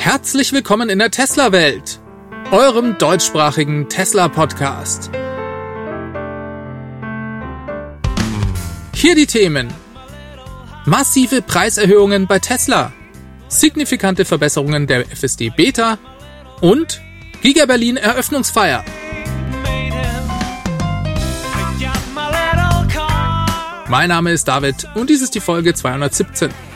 Herzlich willkommen in der Tesla-Welt, eurem deutschsprachigen Tesla-Podcast. Hier die Themen. Massive Preiserhöhungen bei Tesla, signifikante Verbesserungen der FSD Beta und Giga Berlin Eröffnungsfeier. Mein Name ist David und dies ist die Folge 217.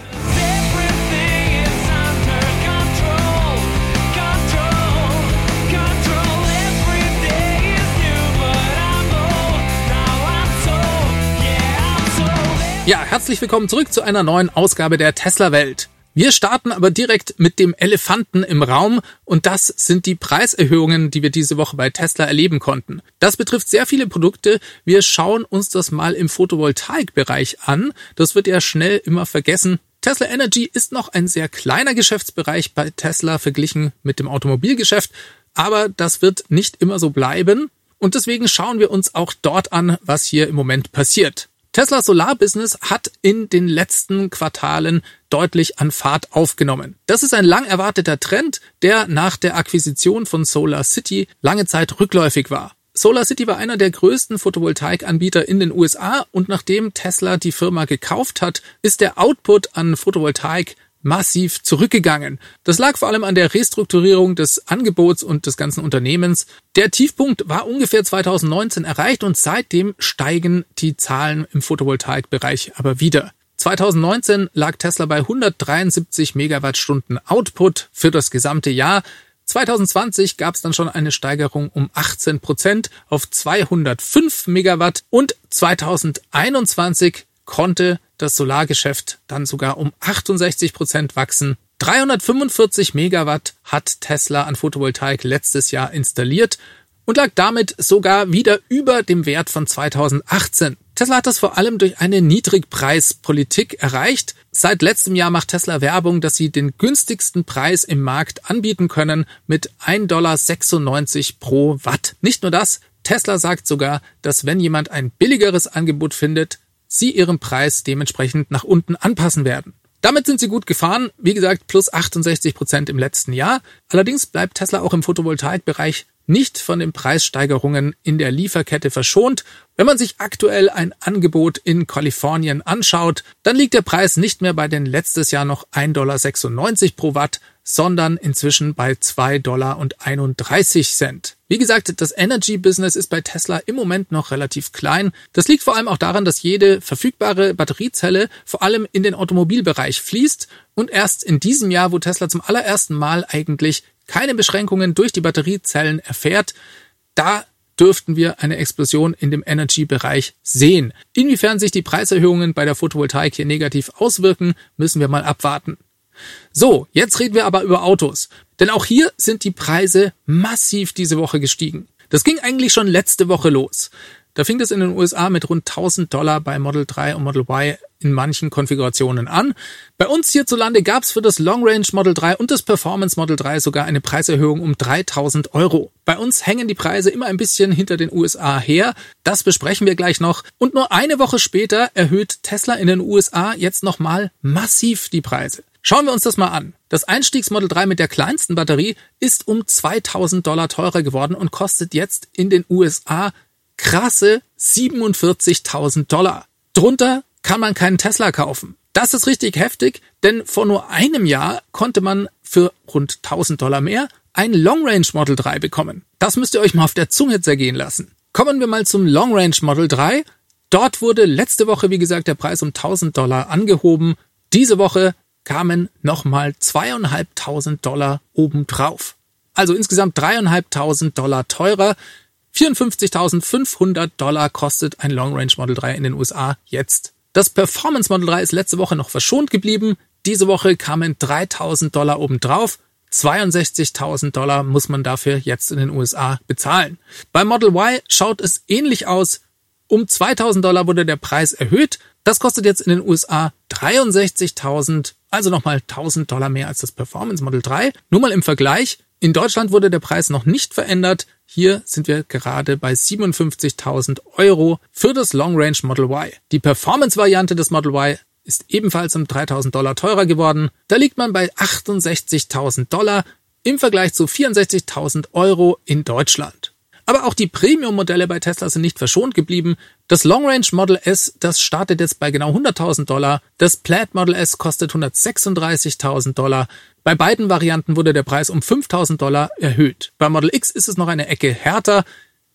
Ja, herzlich willkommen zurück zu einer neuen Ausgabe der Tesla Welt. Wir starten aber direkt mit dem Elefanten im Raum und das sind die Preiserhöhungen, die wir diese Woche bei Tesla erleben konnten. Das betrifft sehr viele Produkte. Wir schauen uns das mal im Photovoltaikbereich an. Das wird ja schnell immer vergessen. Tesla Energy ist noch ein sehr kleiner Geschäftsbereich bei Tesla verglichen mit dem Automobilgeschäft, aber das wird nicht immer so bleiben und deswegen schauen wir uns auch dort an, was hier im Moment passiert. Tesla Solar Business hat in den letzten Quartalen deutlich an Fahrt aufgenommen. Das ist ein lang erwarteter Trend, der nach der Akquisition von Solar City lange Zeit rückläufig war. Solar City war einer der größten Photovoltaikanbieter in den USA und nachdem Tesla die Firma gekauft hat, ist der Output an Photovoltaik massiv zurückgegangen. Das lag vor allem an der Restrukturierung des Angebots und des ganzen Unternehmens. Der Tiefpunkt war ungefähr 2019 erreicht und seitdem steigen die Zahlen im Photovoltaikbereich aber wieder. 2019 lag Tesla bei 173 Megawattstunden Output für das gesamte Jahr. 2020 gab es dann schon eine Steigerung um 18 Prozent auf 205 Megawatt und 2021 konnte das Solargeschäft dann sogar um 68 Prozent wachsen. 345 Megawatt hat Tesla an Photovoltaik letztes Jahr installiert und lag damit sogar wieder über dem Wert von 2018. Tesla hat das vor allem durch eine Niedrigpreispolitik erreicht. Seit letztem Jahr macht Tesla Werbung, dass sie den günstigsten Preis im Markt anbieten können mit 1,96 Dollar pro Watt. Nicht nur das, Tesla sagt sogar, dass wenn jemand ein billigeres Angebot findet, sie ihren Preis dementsprechend nach unten anpassen werden. Damit sind sie gut gefahren, wie gesagt, plus 68 Prozent im letzten Jahr. Allerdings bleibt Tesla auch im Photovoltaikbereich nicht von den Preissteigerungen in der Lieferkette verschont. Wenn man sich aktuell ein Angebot in Kalifornien anschaut, dann liegt der Preis nicht mehr bei den letztes Jahr noch 1,96 Dollar pro Watt, sondern inzwischen bei 2,31 Dollar. Wie gesagt, das Energy-Business ist bei Tesla im Moment noch relativ klein. Das liegt vor allem auch daran, dass jede verfügbare Batteriezelle vor allem in den Automobilbereich fließt und erst in diesem Jahr, wo Tesla zum allerersten Mal eigentlich keine Beschränkungen durch die Batteriezellen erfährt, da dürften wir eine Explosion in dem Energy-Bereich sehen. Inwiefern sich die Preiserhöhungen bei der Photovoltaik hier negativ auswirken, müssen wir mal abwarten. So, jetzt reden wir aber über Autos. Denn auch hier sind die Preise massiv diese Woche gestiegen. Das ging eigentlich schon letzte Woche los. Da fing es in den USA mit rund 1000 Dollar bei Model 3 und Model Y in manchen Konfigurationen an. Bei uns hierzulande gab es für das Long Range Model 3 und das Performance Model 3 sogar eine Preiserhöhung um 3000 Euro. Bei uns hängen die Preise immer ein bisschen hinter den USA her. Das besprechen wir gleich noch. Und nur eine Woche später erhöht Tesla in den USA jetzt nochmal massiv die Preise. Schauen wir uns das mal an. Das Einstiegsmodel 3 mit der kleinsten Batterie ist um 2000 Dollar teurer geworden und kostet jetzt in den USA krasse 47.000 Dollar. Drunter kann man keinen Tesla kaufen. Das ist richtig heftig, denn vor nur einem Jahr konnte man für rund 1000 Dollar mehr ein Long Range Model 3 bekommen. Das müsst ihr euch mal auf der Zunge zergehen lassen. Kommen wir mal zum Long Range Model 3. Dort wurde letzte Woche, wie gesagt, der Preis um 1000 Dollar angehoben. Diese Woche kamen nochmal zweieinhalbtausend Dollar obendrauf. Also insgesamt dreieinhalbtausend Dollar teurer. 54.500 Dollar kostet ein Long Range Model 3 in den USA jetzt. Das Performance Model 3 ist letzte Woche noch verschont geblieben. Diese Woche kamen 3.000 Dollar obendrauf. 62.000 Dollar muss man dafür jetzt in den USA bezahlen. Bei Model Y schaut es ähnlich aus. Um 2.000 Dollar wurde der Preis erhöht. Das kostet jetzt in den USA 63.000, also nochmal 1.000 Dollar mehr als das Performance Model 3. Nur mal im Vergleich. In Deutschland wurde der Preis noch nicht verändert. Hier sind wir gerade bei 57.000 Euro für das Long Range Model Y. Die Performance-Variante des Model Y ist ebenfalls um 3000 Dollar teurer geworden. Da liegt man bei 68.000 Dollar im Vergleich zu 64.000 Euro in Deutschland. Aber auch die Premium-Modelle bei Tesla sind nicht verschont geblieben. Das Long Range Model S, das startet jetzt bei genau 100.000 Dollar. Das Plaid Model S kostet 136.000 Dollar. Bei beiden Varianten wurde der Preis um 5.000 Dollar erhöht. Bei Model X ist es noch eine Ecke härter.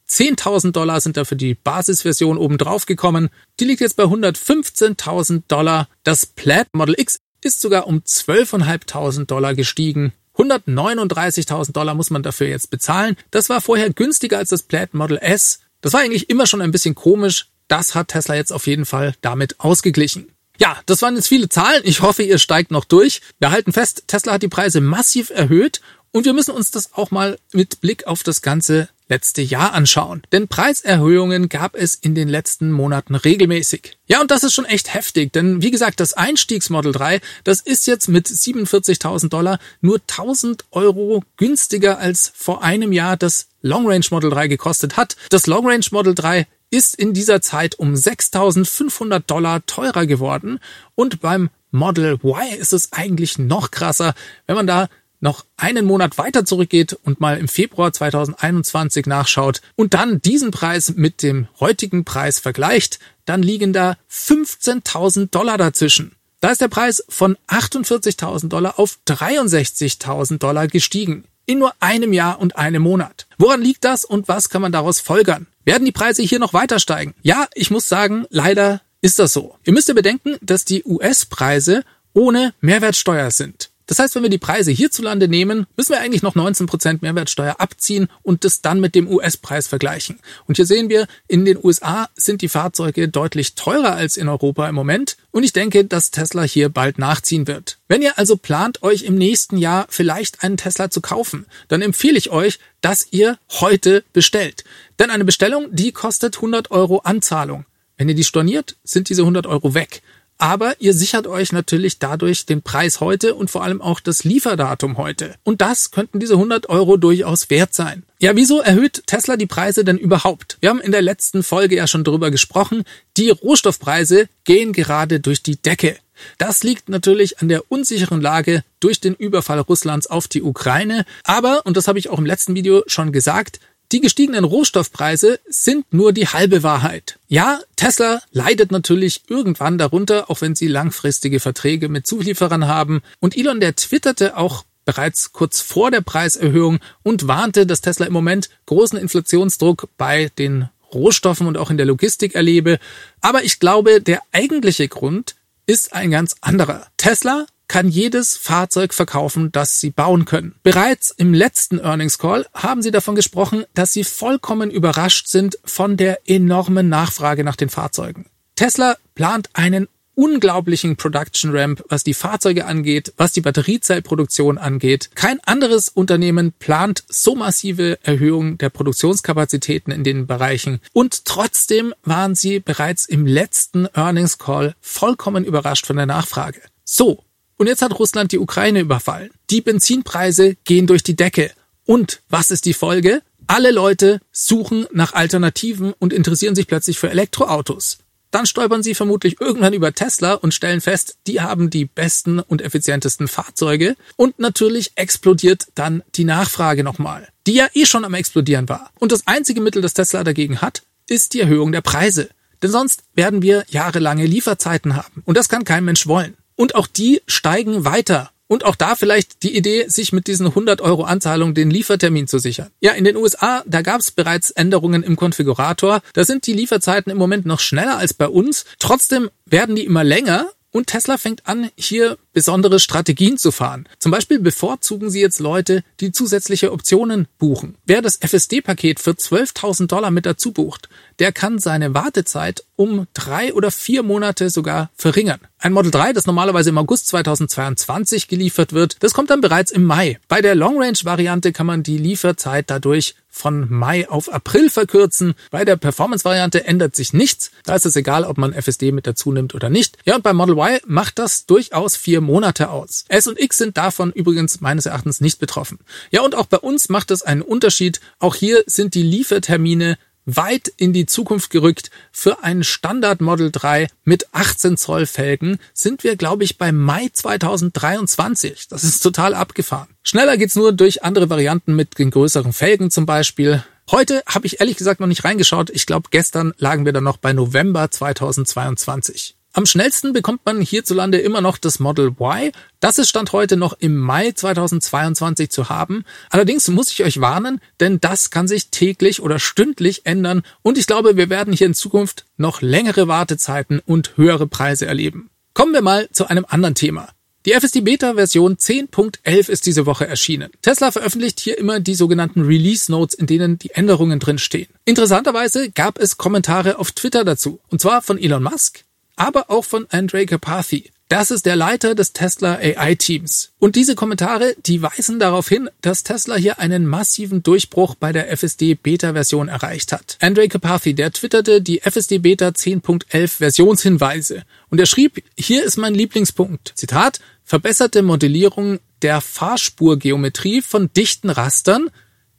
10.000 Dollar sind da für die Basisversion obendrauf gekommen. Die liegt jetzt bei 115.000 Dollar. Das Plaid Model X ist sogar um 12.500 Dollar gestiegen. 139.000 Dollar muss man dafür jetzt bezahlen. Das war vorher günstiger als das Plaid Model S. Das war eigentlich immer schon ein bisschen komisch. Das hat Tesla jetzt auf jeden Fall damit ausgeglichen. Ja, das waren jetzt viele Zahlen. Ich hoffe, ihr steigt noch durch. Wir halten fest, Tesla hat die Preise massiv erhöht und wir müssen uns das auch mal mit Blick auf das ganze letzte Jahr anschauen. Denn Preiserhöhungen gab es in den letzten Monaten regelmäßig. Ja, und das ist schon echt heftig, denn wie gesagt, das Einstiegsmodel 3, das ist jetzt mit 47.000 Dollar nur 1000 Euro günstiger als vor einem Jahr das Long Range Model 3 gekostet hat. Das Long Range Model 3 ist in dieser Zeit um 6.500 Dollar teurer geworden und beim Model Y ist es eigentlich noch krasser, wenn man da noch einen Monat weiter zurückgeht und mal im Februar 2021 nachschaut und dann diesen Preis mit dem heutigen Preis vergleicht, dann liegen da 15.000 Dollar dazwischen. Da ist der Preis von 48.000 Dollar auf 63.000 Dollar gestiegen. In nur einem Jahr und einem Monat. Woran liegt das und was kann man daraus folgern? Werden die Preise hier noch weiter steigen? Ja, ich muss sagen, leider ist das so. Ihr müsst ja bedenken, dass die US-Preise ohne Mehrwertsteuer sind. Das heißt, wenn wir die Preise hierzulande nehmen, müssen wir eigentlich noch 19% Mehrwertsteuer abziehen und das dann mit dem US-Preis vergleichen. Und hier sehen wir, in den USA sind die Fahrzeuge deutlich teurer als in Europa im Moment. Und ich denke, dass Tesla hier bald nachziehen wird. Wenn ihr also plant, euch im nächsten Jahr vielleicht einen Tesla zu kaufen, dann empfehle ich euch, dass ihr heute bestellt. Denn eine Bestellung, die kostet 100 Euro Anzahlung. Wenn ihr die storniert, sind diese 100 Euro weg aber ihr sichert euch natürlich dadurch den Preis heute und vor allem auch das Lieferdatum heute. Und das könnten diese 100 Euro durchaus wert sein. Ja, wieso erhöht Tesla die Preise denn überhaupt? Wir haben in der letzten Folge ja schon drüber gesprochen. Die Rohstoffpreise gehen gerade durch die Decke. Das liegt natürlich an der unsicheren Lage durch den Überfall Russlands auf die Ukraine. Aber, und das habe ich auch im letzten Video schon gesagt, die gestiegenen Rohstoffpreise sind nur die halbe Wahrheit. Ja, Tesla leidet natürlich irgendwann darunter, auch wenn sie langfristige Verträge mit Zulieferern haben. Und Elon, der twitterte auch bereits kurz vor der Preiserhöhung und warnte, dass Tesla im Moment großen Inflationsdruck bei den Rohstoffen und auch in der Logistik erlebe. Aber ich glaube, der eigentliche Grund ist ein ganz anderer. Tesla kann jedes Fahrzeug verkaufen, das sie bauen können. Bereits im letzten Earnings Call haben sie davon gesprochen, dass sie vollkommen überrascht sind von der enormen Nachfrage nach den Fahrzeugen. Tesla plant einen unglaublichen Production Ramp, was die Fahrzeuge angeht, was die Batteriezellproduktion angeht. Kein anderes Unternehmen plant so massive Erhöhungen der Produktionskapazitäten in den Bereichen. Und trotzdem waren sie bereits im letzten Earnings Call vollkommen überrascht von der Nachfrage. So, und jetzt hat Russland die Ukraine überfallen. Die Benzinpreise gehen durch die Decke. Und was ist die Folge? Alle Leute suchen nach Alternativen und interessieren sich plötzlich für Elektroautos. Dann stolpern sie vermutlich irgendwann über Tesla und stellen fest, die haben die besten und effizientesten Fahrzeuge. Und natürlich explodiert dann die Nachfrage nochmal, die ja eh schon am explodieren war. Und das einzige Mittel, das Tesla dagegen hat, ist die Erhöhung der Preise. Denn sonst werden wir jahrelange Lieferzeiten haben. Und das kann kein Mensch wollen. Und auch die steigen weiter. Und auch da vielleicht die Idee, sich mit diesen 100 Euro Anzahlung den Liefertermin zu sichern. Ja, in den USA, da gab es bereits Änderungen im Konfigurator. Da sind die Lieferzeiten im Moment noch schneller als bei uns. Trotzdem werden die immer länger und Tesla fängt an, hier besondere Strategien zu fahren. Zum Beispiel bevorzugen sie jetzt Leute, die zusätzliche Optionen buchen. Wer das FSD-Paket für 12.000 Dollar mit dazu bucht, der kann seine Wartezeit um drei oder vier Monate sogar verringern. Ein Model 3, das normalerweise im August 2022 geliefert wird, das kommt dann bereits im Mai. Bei der Long Range Variante kann man die Lieferzeit dadurch von Mai auf April verkürzen. Bei der Performance-Variante ändert sich nichts. Da ist es egal, ob man FSD mit dazu nimmt oder nicht. Ja, und bei Model Y macht das durchaus vier Monate aus. S und X sind davon übrigens meines Erachtens nicht betroffen. Ja, und auch bei uns macht es einen Unterschied. Auch hier sind die Liefertermine weit in die Zukunft gerückt. Für ein Standard Model 3 mit 18 Zoll Felgen sind wir, glaube ich, bei Mai 2023. Das ist total abgefahren. Schneller geht's nur durch andere Varianten mit den größeren Felgen zum Beispiel. Heute habe ich ehrlich gesagt noch nicht reingeschaut. Ich glaube, gestern lagen wir dann noch bei November 2022. Am schnellsten bekommt man hierzulande immer noch das Model Y. Das ist Stand heute noch im Mai 2022 zu haben. Allerdings muss ich euch warnen, denn das kann sich täglich oder stündlich ändern und ich glaube, wir werden hier in Zukunft noch längere Wartezeiten und höhere Preise erleben. Kommen wir mal zu einem anderen Thema. Die FSD Beta Version 10.11 ist diese Woche erschienen. Tesla veröffentlicht hier immer die sogenannten Release Notes, in denen die Änderungen drin stehen. Interessanterweise gab es Kommentare auf Twitter dazu. Und zwar von Elon Musk, aber auch von Andre Carpathy. Das ist der Leiter des Tesla AI Teams. Und diese Kommentare, die weisen darauf hin, dass Tesla hier einen massiven Durchbruch bei der FSD Beta Version erreicht hat. Andre Carpathy, der twitterte die FSD Beta 10.11 Versionshinweise. Und er schrieb, hier ist mein Lieblingspunkt. Zitat, verbesserte Modellierung der Fahrspurgeometrie von dichten Rastern,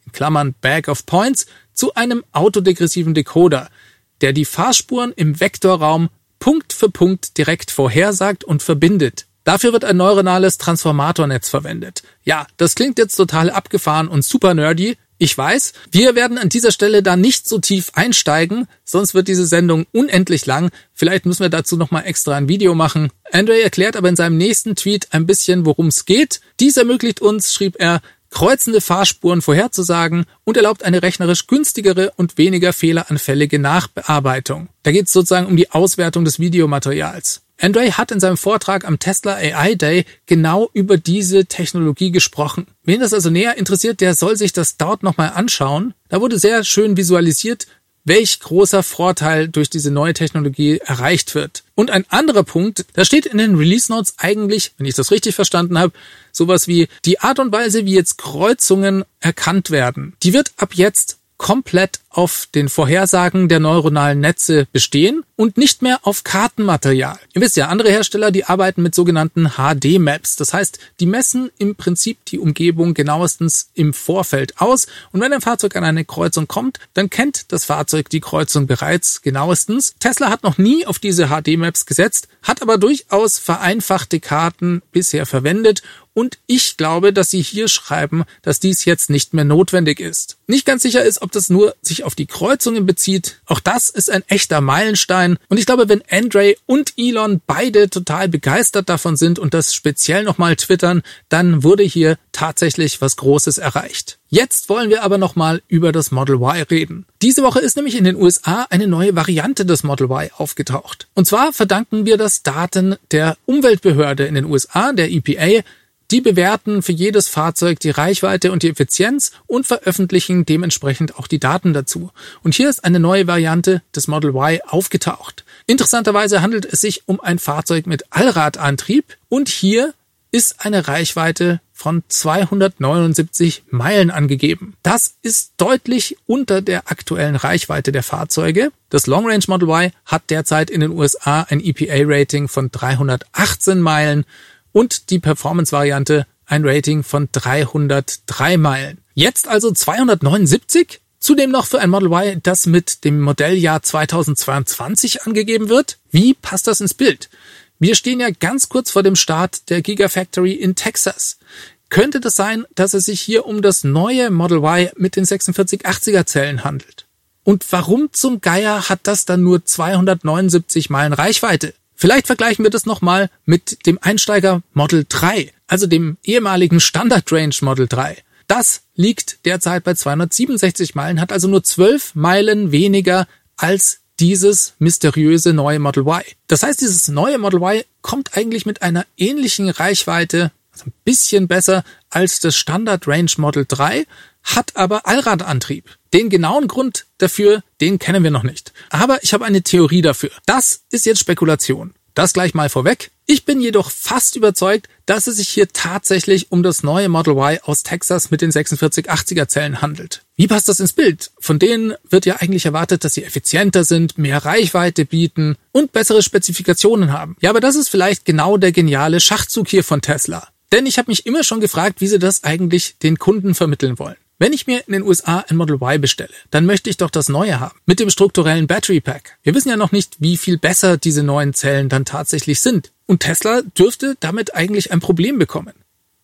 in Klammern Bag of Points, zu einem autodegressiven Decoder, der die Fahrspuren im Vektorraum Punkt für Punkt direkt vorhersagt und verbindet. Dafür wird ein neuronales Transformatornetz verwendet. Ja, das klingt jetzt total abgefahren und super nerdy. Ich weiß, wir werden an dieser Stelle da nicht so tief einsteigen, sonst wird diese Sendung unendlich lang. Vielleicht müssen wir dazu nochmal extra ein Video machen. Andre erklärt aber in seinem nächsten Tweet ein bisschen, worum es geht. Dies ermöglicht uns, schrieb er, kreuzende Fahrspuren vorherzusagen und erlaubt eine rechnerisch günstigere und weniger fehleranfällige Nachbearbeitung. Da geht es sozusagen um die Auswertung des Videomaterials. Andre hat in seinem Vortrag am Tesla AI Day genau über diese Technologie gesprochen. Wen das also näher interessiert, der soll sich das dort nochmal anschauen. Da wurde sehr schön visualisiert, welch großer Vorteil durch diese neue Technologie erreicht wird. Und ein anderer Punkt, da steht in den Release Notes eigentlich, wenn ich das richtig verstanden habe, sowas wie die Art und Weise, wie jetzt Kreuzungen erkannt werden. Die wird ab jetzt komplett auf den Vorhersagen der neuronalen Netze bestehen und nicht mehr auf Kartenmaterial. Ihr wisst ja, andere Hersteller, die arbeiten mit sogenannten HD-Maps. Das heißt, die messen im Prinzip die Umgebung genauestens im Vorfeld aus. Und wenn ein Fahrzeug an eine Kreuzung kommt, dann kennt das Fahrzeug die Kreuzung bereits genauestens. Tesla hat noch nie auf diese HD-Maps gesetzt, hat aber durchaus vereinfachte Karten bisher verwendet und ich glaube, dass sie hier schreiben, dass dies jetzt nicht mehr notwendig ist. Nicht ganz sicher ist, ob das nur sich auf die Kreuzungen bezieht. Auch das ist ein echter Meilenstein. Und ich glaube, wenn Andre und Elon beide total begeistert davon sind und das speziell nochmal twittern, dann wurde hier tatsächlich was Großes erreicht. Jetzt wollen wir aber nochmal über das Model Y reden. Diese Woche ist nämlich in den USA eine neue Variante des Model Y aufgetaucht. Und zwar verdanken wir das Daten der Umweltbehörde in den USA, der EPA, die bewerten für jedes Fahrzeug die Reichweite und die Effizienz und veröffentlichen dementsprechend auch die Daten dazu. Und hier ist eine neue Variante des Model Y aufgetaucht. Interessanterweise handelt es sich um ein Fahrzeug mit Allradantrieb und hier ist eine Reichweite von 279 Meilen angegeben. Das ist deutlich unter der aktuellen Reichweite der Fahrzeuge. Das Long Range Model Y hat derzeit in den USA ein EPA-Rating von 318 Meilen und die Performance-Variante ein Rating von 303 Meilen. Jetzt also 279? Zudem noch für ein Model Y, das mit dem Modelljahr 2022 angegeben wird? Wie passt das ins Bild? Wir stehen ja ganz kurz vor dem Start der Gigafactory in Texas. Könnte das sein, dass es sich hier um das neue Model Y mit den 4680er Zellen handelt? Und warum zum Geier hat das dann nur 279 Meilen Reichweite? Vielleicht vergleichen wir das nochmal mit dem Einsteiger Model 3, also dem ehemaligen Standard Range Model 3. Das liegt derzeit bei 267 Meilen, hat also nur 12 Meilen weniger als dieses mysteriöse neue Model Y. Das heißt, dieses neue Model Y kommt eigentlich mit einer ähnlichen Reichweite, also ein bisschen besser als das Standard Range Model 3, hat aber Allradantrieb. Den genauen Grund dafür, den kennen wir noch nicht. Aber ich habe eine Theorie dafür. Das ist jetzt Spekulation. Das gleich mal vorweg. Ich bin jedoch fast überzeugt, dass es sich hier tatsächlich um das neue Model Y aus Texas mit den 4680er Zellen handelt. Wie passt das ins Bild? Von denen wird ja eigentlich erwartet, dass sie effizienter sind, mehr Reichweite bieten und bessere Spezifikationen haben. Ja, aber das ist vielleicht genau der geniale Schachzug hier von Tesla. Denn ich habe mich immer schon gefragt, wie sie das eigentlich den Kunden vermitteln wollen. Wenn ich mir in den USA ein Model Y bestelle, dann möchte ich doch das neue haben. Mit dem strukturellen Battery Pack. Wir wissen ja noch nicht, wie viel besser diese neuen Zellen dann tatsächlich sind. Und Tesla dürfte damit eigentlich ein Problem bekommen.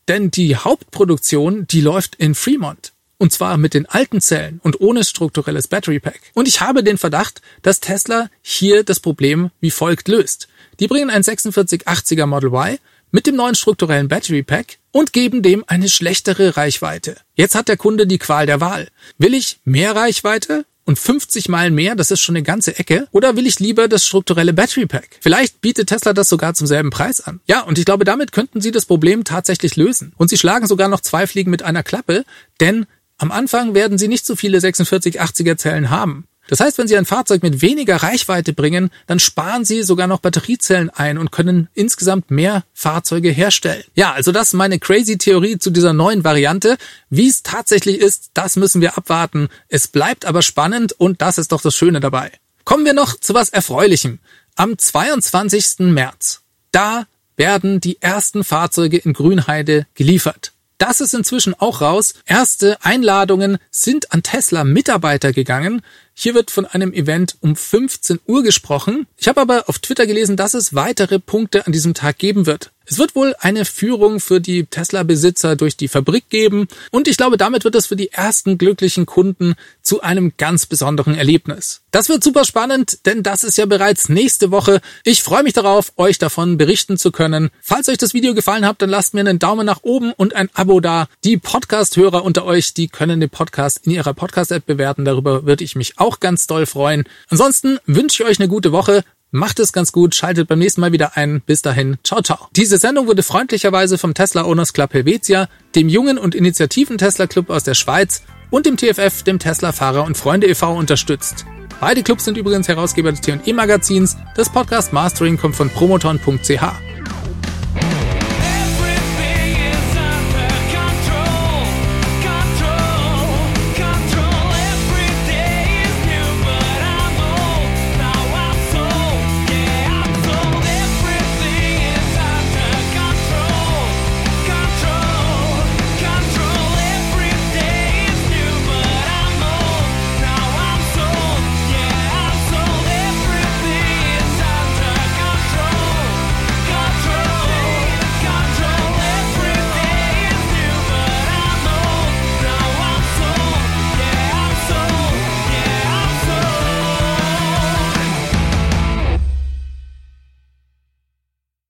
Denn die Hauptproduktion, die läuft in Fremont. Und zwar mit den alten Zellen und ohne strukturelles Battery Pack. Und ich habe den Verdacht, dass Tesla hier das Problem wie folgt löst. Die bringen ein 4680er Model Y mit dem neuen strukturellen Battery Pack und geben dem eine schlechtere Reichweite. Jetzt hat der Kunde die Qual der Wahl. Will ich mehr Reichweite und 50 Meilen mehr, das ist schon eine ganze Ecke, oder will ich lieber das strukturelle Battery Pack? Vielleicht bietet Tesla das sogar zum selben Preis an. Ja, und ich glaube, damit könnten sie das Problem tatsächlich lösen. Und sie schlagen sogar noch zwei Fliegen mit einer Klappe, denn am Anfang werden sie nicht so viele 4680er Zellen haben. Das heißt, wenn Sie ein Fahrzeug mit weniger Reichweite bringen, dann sparen Sie sogar noch Batteriezellen ein und können insgesamt mehr Fahrzeuge herstellen. Ja, also das ist meine crazy Theorie zu dieser neuen Variante. Wie es tatsächlich ist, das müssen wir abwarten. Es bleibt aber spannend und das ist doch das Schöne dabei. Kommen wir noch zu was Erfreulichem. Am 22. März, da werden die ersten Fahrzeuge in Grünheide geliefert. Das ist inzwischen auch raus. Erste Einladungen sind an Tesla Mitarbeiter gegangen. Hier wird von einem Event um 15 Uhr gesprochen. Ich habe aber auf Twitter gelesen, dass es weitere Punkte an diesem Tag geben wird. Es wird wohl eine Führung für die Tesla-Besitzer durch die Fabrik geben und ich glaube, damit wird es für die ersten glücklichen Kunden zu einem ganz besonderen Erlebnis. Das wird super spannend, denn das ist ja bereits nächste Woche. Ich freue mich darauf, euch davon berichten zu können. Falls euch das Video gefallen hat, dann lasst mir einen Daumen nach oben und ein Abo da. Die Podcast-Hörer unter euch, die können den Podcast in ihrer Podcast-App bewerten. Darüber würde ich mich auch ganz doll freuen. Ansonsten wünsche ich euch eine gute Woche. Macht es ganz gut, schaltet beim nächsten Mal wieder ein. Bis dahin, ciao, ciao. Diese Sendung wurde freundlicherweise vom Tesla Owners Club Helvetia, dem jungen und initiativen Tesla Club aus der Schweiz und dem TFF, dem Tesla Fahrer und Freunde e.V. unterstützt. Beide Clubs sind übrigens Herausgeber des T&E Magazins. Das Podcast Mastering kommt von promoton.ch.